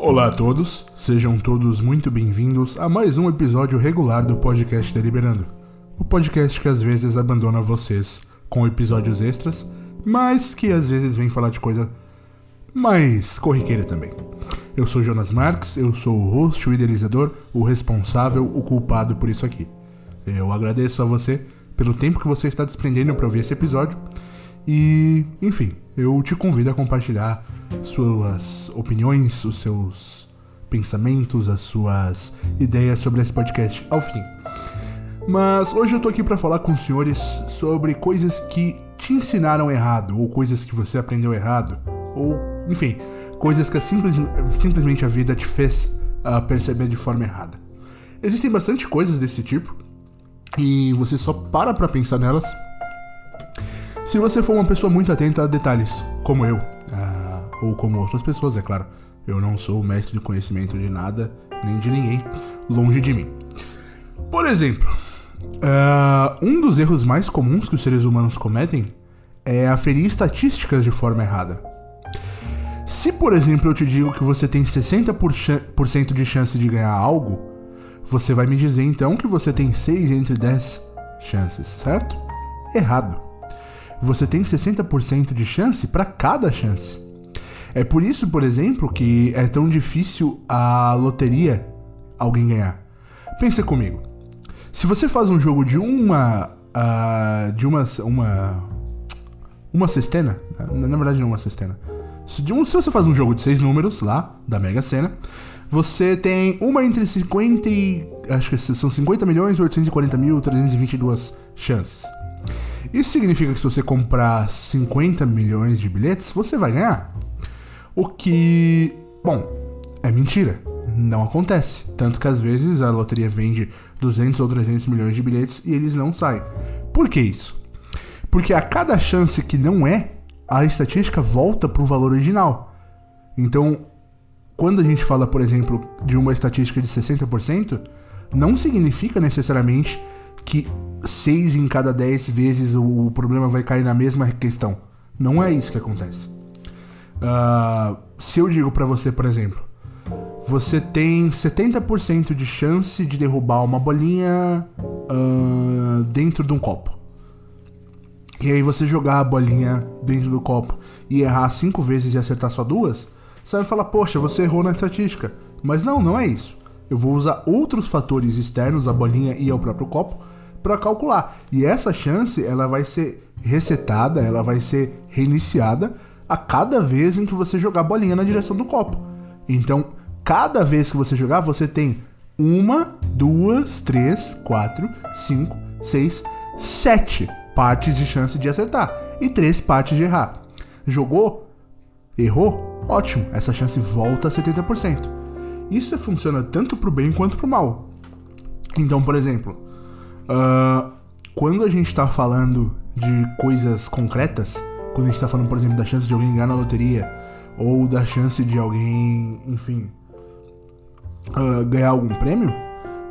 Olá a todos, sejam todos muito bem-vindos a mais um episódio regular do podcast Deliberando. O podcast que às vezes abandona vocês com episódios extras, mas que às vezes vem falar de coisa mais corriqueira também. Eu sou Jonas Marques, eu sou o host, o idealizador, o responsável, o culpado por isso aqui. Eu agradeço a você pelo tempo que você está desprendendo para ouvir esse episódio e, enfim, eu te convido a compartilhar suas opiniões, os seus pensamentos, as suas ideias sobre esse podcast ao fim. Mas hoje eu tô aqui para falar com os senhores sobre coisas que te ensinaram errado, ou coisas que você aprendeu errado, ou, enfim, coisas que simples, simplesmente a vida te fez uh, perceber de forma errada. Existem bastante coisas desse tipo, e você só para pra pensar nelas se você for uma pessoa muito atenta a detalhes, como eu, uh, ou como outras pessoas, é claro. Eu não sou mestre de conhecimento de nada, nem de ninguém, longe de mim. Por exemplo, uh, um dos erros mais comuns que os seres humanos cometem é aferir estatísticas de forma errada. Se, por exemplo, eu te digo que você tem 60% de chance de ganhar algo, você vai me dizer então que você tem 6 entre 10 chances, certo? Errado você tem 60% de chance para cada chance. É por isso, por exemplo, que é tão difícil a loteria alguém ganhar. Pensa comigo. Se você faz um jogo de uma uh, de uma uma uma cestena, na, verdade não uma cestena. Se, um, se você faz um jogo de seis números lá da Mega Sena, você tem uma entre 50 e acho que são 50 milhões 840 mil 322 chances. Isso significa que se você comprar 50 milhões de bilhetes, você vai ganhar. O que, bom, é mentira. Não acontece. Tanto que às vezes a loteria vende 200 ou 300 milhões de bilhetes e eles não saem. Por que isso? Porque a cada chance que não é, a estatística volta para o valor original. Então, quando a gente fala, por exemplo, de uma estatística de 60%, não significa necessariamente que 6 em cada 10 vezes o, problema vai cair na mesma questão. Não é isso que acontece. Uh, se eu digo para você, por exemplo, você tem 70% de chance de derrubar uma bolinha uh, dentro de um copo. E aí você jogar a bolinha dentro do copo e errar 5 vezes e acertar só duas, você vai falar, poxa, você errou na estatística. Mas não, não é isso. Eu vou usar outros fatores externos à bolinha e ao próprio copo para calcular. E essa chance ela vai ser resetada, ela vai ser reiniciada a cada vez em que você jogar a bolinha na direção do copo. Então, cada vez que você jogar, você tem uma, duas, três, quatro, cinco, seis, sete partes de chance de acertar e três partes de errar. Jogou? Errou? Ótimo, essa chance volta a 70%. Isso funciona tanto para o bem quanto para o mal. Então, por exemplo, Uh, quando a gente está falando de coisas concretas, quando a gente está falando, por exemplo, da chance de alguém ganhar na loteria, ou da chance de alguém, enfim, uh, ganhar algum prêmio,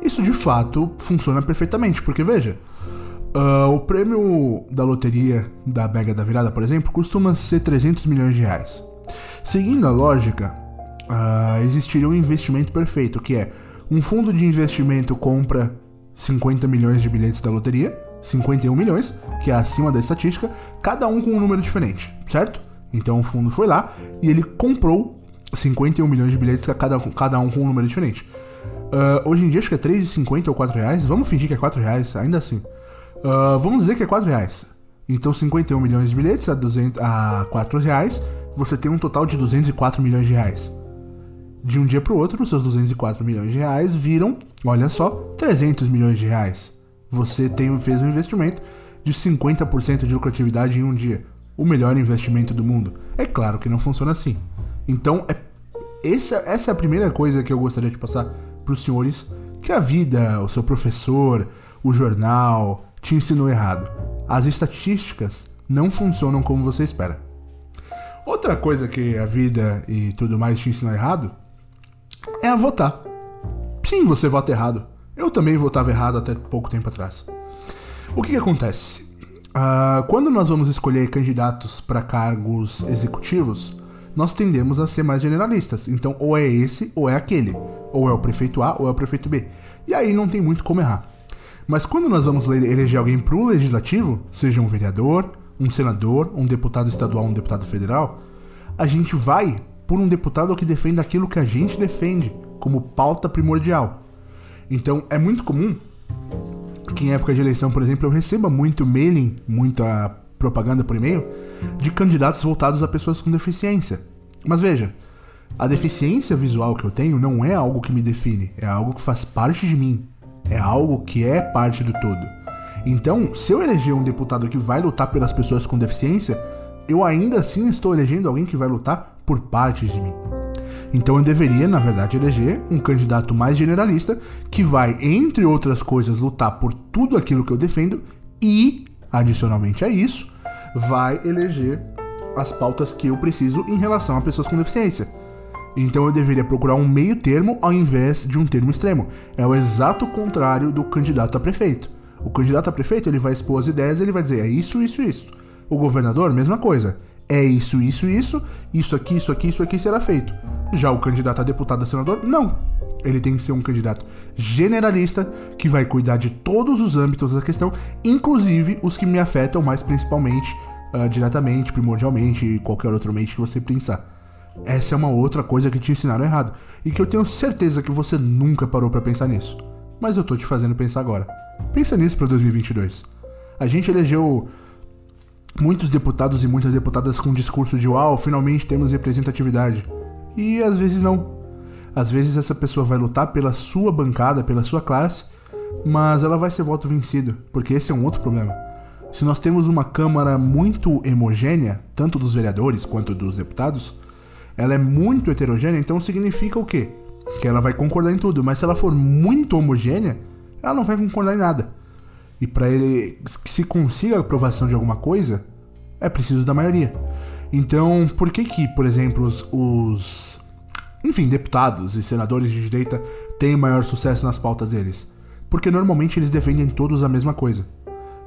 isso de fato funciona perfeitamente, porque veja, uh, o prêmio da loteria da Mega da Virada, por exemplo, costuma ser 300 milhões de reais. Seguindo a lógica, uh, existiria um investimento perfeito, que é um fundo de investimento compra 50 milhões de bilhetes da loteria, 51 milhões, que é acima da estatística, cada um com um número diferente, certo? Então o fundo foi lá e ele comprou 51 milhões de bilhetes, cada, cada um com um número diferente. Uh, hoje em dia acho que é 3,50 ou 4 reais. Vamos fingir que é 4 reais, ainda assim. Uh, vamos dizer que é 4 reais. Então 51 milhões de bilhetes a, 200, a 4 reais, você tem um total de 204 milhões de reais de um dia para o outro, os seus 204 milhões de reais viram, olha só, 300 milhões de reais. Você tem, fez um investimento de 50% de lucratividade em um dia. O melhor investimento do mundo. É claro que não funciona assim. Então, é, essa, essa é a primeira coisa que eu gostaria de passar para os senhores: que a vida, o seu professor, o jornal te ensinou errado. As estatísticas não funcionam como você espera. Outra coisa que a vida e tudo mais te ensinou errado é a votar. Sim, você vota errado. Eu também votava errado até pouco tempo atrás. O que, que acontece? Uh, quando nós vamos escolher candidatos para cargos executivos, nós tendemos a ser mais generalistas. Então, ou é esse ou é aquele. Ou é o prefeito A ou é o prefeito B. E aí não tem muito como errar. Mas quando nós vamos eleger alguém para o legislativo, seja um vereador, um senador, um deputado estadual, um deputado federal, a gente vai por um deputado que defenda aquilo que a gente defende como pauta primordial. Então é muito comum que em época de eleição, por exemplo, eu receba muito mailing, muita propaganda por e-mail de candidatos voltados a pessoas com deficiência. Mas veja, a deficiência visual que eu tenho não é algo que me define, é algo que faz parte de mim, é algo que é parte do todo. Então, se eu eleger um deputado que vai lutar pelas pessoas com deficiência, eu ainda assim estou elegendo alguém que vai lutar por parte de mim. Então eu deveria, na verdade, eleger um candidato mais generalista que vai, entre outras coisas, lutar por tudo aquilo que eu defendo e, adicionalmente a isso, vai eleger as pautas que eu preciso em relação a pessoas com deficiência. Então eu deveria procurar um meio termo ao invés de um termo extremo. É o exato contrário do candidato a prefeito. O candidato a prefeito ele vai expor as ideias, ele vai dizer é isso, isso, isso. O governador, mesma coisa. É isso, isso, isso, isso aqui, isso aqui, isso aqui será feito. Já o candidato a deputado a senador, não. Ele tem que ser um candidato generalista que vai cuidar de todos os âmbitos da questão, inclusive os que me afetam mais principalmente, uh, diretamente, primordialmente e qualquer outro mente que você pensar. Essa é uma outra coisa que te ensinaram errado e que eu tenho certeza que você nunca parou para pensar nisso. Mas eu tô te fazendo pensar agora. Pensa nisso para 2022. A gente elegeu muitos deputados e muitas deputadas com um discurso de uau, finalmente temos representatividade. E às vezes não. Às vezes essa pessoa vai lutar pela sua bancada, pela sua classe, mas ela vai ser voto vencido, porque esse é um outro problema. Se nós temos uma Câmara muito homogênea, tanto dos vereadores quanto dos deputados, ela é muito heterogênea, então significa o quê? Que ela vai concordar em tudo, mas se ela for muito homogênea, ela não vai concordar em nada. E para ele que se consiga a aprovação de alguma coisa, é preciso da maioria. Então, por que que, por exemplo, os, os enfim, deputados e senadores de direita têm maior sucesso nas pautas deles? Porque normalmente eles defendem todos a mesma coisa.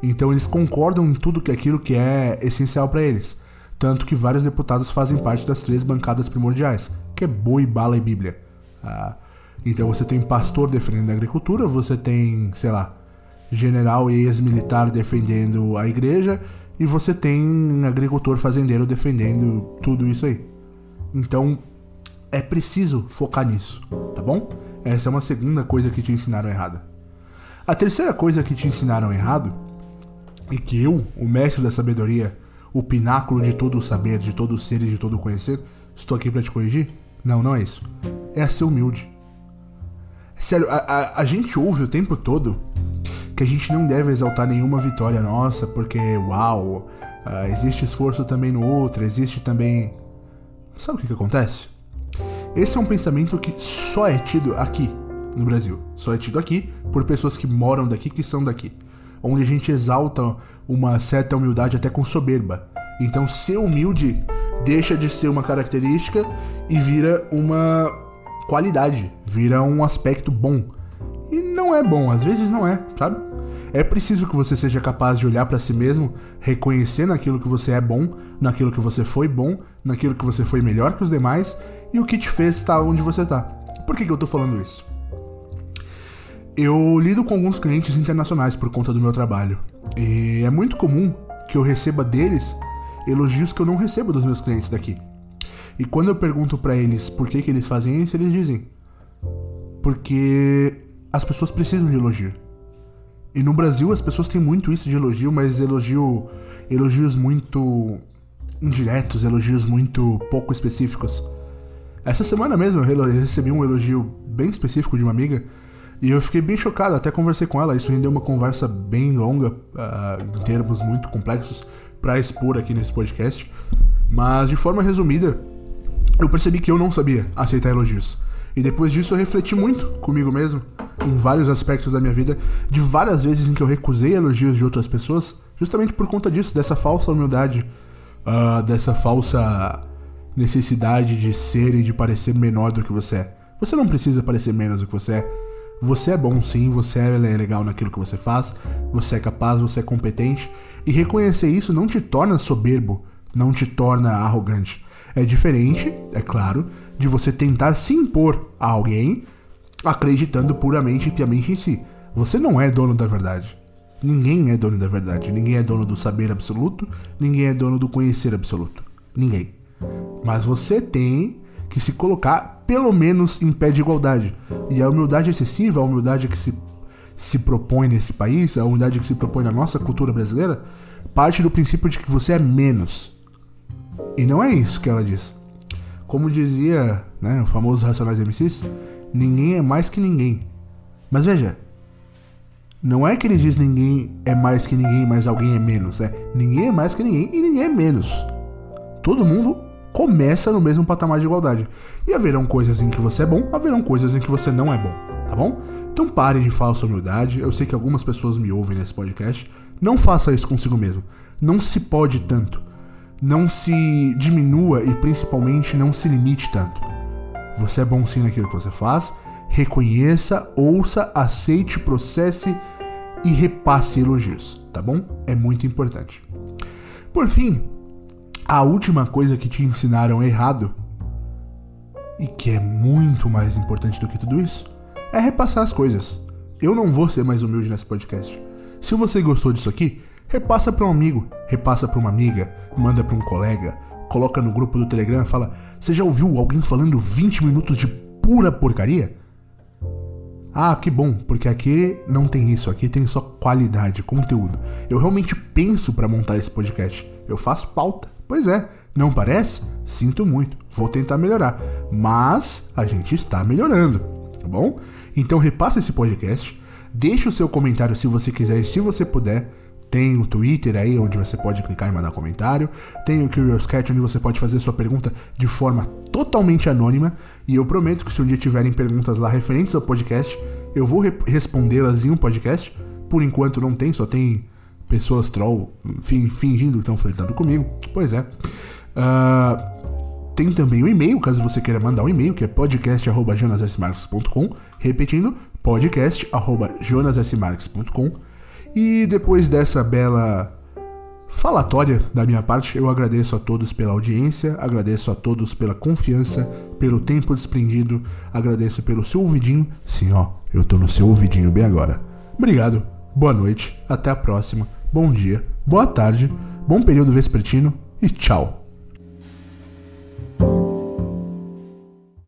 Então eles concordam em tudo que é aquilo que é essencial para eles. Tanto que vários deputados fazem parte das três bancadas primordiais, que é boi, bala e bíblia. Ah, então você tem pastor defendendo a agricultura, você tem, sei lá, general e ex-militar defendendo a igreja, e você tem agricultor fazendeiro defendendo tudo isso aí. Então é preciso focar nisso, tá bom? Essa é uma segunda coisa que te ensinaram errada. A terceira coisa que te ensinaram errado, e que eu, o mestre da sabedoria, o pináculo de todo o saber, de todo o ser e de todo o conhecer, estou aqui para te corrigir? Não, não é isso. É a ser humilde. Sério, a, a, a gente ouve o tempo todo que a gente não deve exaltar nenhuma vitória nossa, porque, uau, uh, existe esforço também no outro, existe também. Sabe o que, que acontece? Esse é um pensamento que só é tido aqui no Brasil. Só é tido aqui por pessoas que moram daqui, que são daqui. Onde a gente exalta uma certa humildade até com soberba. Então, ser humilde deixa de ser uma característica e vira uma qualidade, vira um aspecto bom. Não é bom, às vezes não é, sabe? É preciso que você seja capaz de olhar para si mesmo, reconhecer naquilo que você é bom, naquilo que você foi bom, naquilo que você foi melhor que os demais e o que te fez estar onde você está. Por que, que eu tô falando isso? Eu lido com alguns clientes internacionais por conta do meu trabalho. E é muito comum que eu receba deles elogios que eu não recebo dos meus clientes daqui. E quando eu pergunto para eles por que, que eles fazem isso, eles dizem: porque as pessoas precisam de elogio. E no Brasil as pessoas têm muito isso de elogio, mas elogio, elogios muito indiretos, elogios muito pouco específicos. Essa semana mesmo eu recebi um elogio bem específico de uma amiga e eu fiquei bem chocado, até conversei com ela. Isso rendeu uma conversa bem longa, uh, em termos muito complexos, para expor aqui nesse podcast. Mas de forma resumida, eu percebi que eu não sabia aceitar elogios. E depois disso eu refleti muito comigo mesmo, em vários aspectos da minha vida, de várias vezes em que eu recusei elogios de outras pessoas, justamente por conta disso, dessa falsa humildade, uh, dessa falsa necessidade de ser e de parecer menor do que você é. Você não precisa parecer menos do que você é. Você é bom sim, você é legal naquilo que você faz, você é capaz, você é competente, e reconhecer isso não te torna soberbo, não te torna arrogante É diferente, é claro, de você tentar se impor a alguém acreditando puramente e piamente em si. Você não é dono da verdade. Ninguém é dono da verdade. Ninguém é dono do saber absoluto. Ninguém é dono do conhecer absoluto. Ninguém. Mas você tem que se colocar, pelo menos, em pé de igualdade. E a humildade excessiva, a humildade que se, se propõe nesse país, a humildade que se propõe na nossa cultura brasileira, parte do princípio de que você é menos. E não é isso que ela diz. Como dizia né, o famoso Racionais MCs, ninguém é mais que ninguém. Mas veja, não é que ele diz ninguém é mais que ninguém, mas alguém é menos. É ninguém é mais que ninguém e ninguém é menos. Todo mundo começa no mesmo patamar de igualdade. E haverão coisas em que você é bom, haverão coisas em que você não é bom, tá bom? Então pare de falsa humildade. Eu sei que algumas pessoas me ouvem nesse podcast. Não faça isso consigo mesmo. Não se pode tanto. Não se diminua e principalmente não se limite tanto. Você é bom sim naquilo que você faz. Reconheça, ouça, aceite, processe e repasse elogios, tá bom? É muito importante. Por fim, a última coisa que te ensinaram errado e que é muito mais importante do que tudo isso é repassar as coisas. Eu não vou ser mais humilde nesse podcast. Se você gostou disso aqui, repassa para um amigo, repassa para uma amiga, manda para um colega, coloca no grupo do Telegram e fala: "Você já ouviu alguém falando 20 minutos de pura porcaria?" Ah, que bom, porque aqui não tem isso, aqui tem só qualidade, conteúdo. Eu realmente penso para montar esse podcast. Eu faço pauta. Pois é, não parece? Sinto muito, vou tentar melhorar. Mas a gente está melhorando, tá bom? Então repassa esse podcast, deixe o seu comentário se você quiser e se você puder. Tem o Twitter aí onde você pode clicar e mandar comentário. Tem o Curious Cat onde você pode fazer sua pergunta de forma totalmente anônima. E eu prometo que se um dia tiverem perguntas lá referentes ao podcast, eu vou re respondê-las em um podcast. Por enquanto não tem, só tem pessoas troll fingindo que estão flertando comigo. Pois é. Uh, tem também o e-mail, caso você queira mandar um e-mail, que é podcast.jonasmarques.com. Repetindo, podcast.jonasmarques.com. E depois dessa bela falatória da minha parte, eu agradeço a todos pela audiência, agradeço a todos pela confiança, pelo tempo desprendido, agradeço pelo seu ouvidinho. Sim, ó, eu tô no seu ouvidinho bem agora. Obrigado, boa noite, até a próxima, bom dia, boa tarde, bom período vespertino e tchau.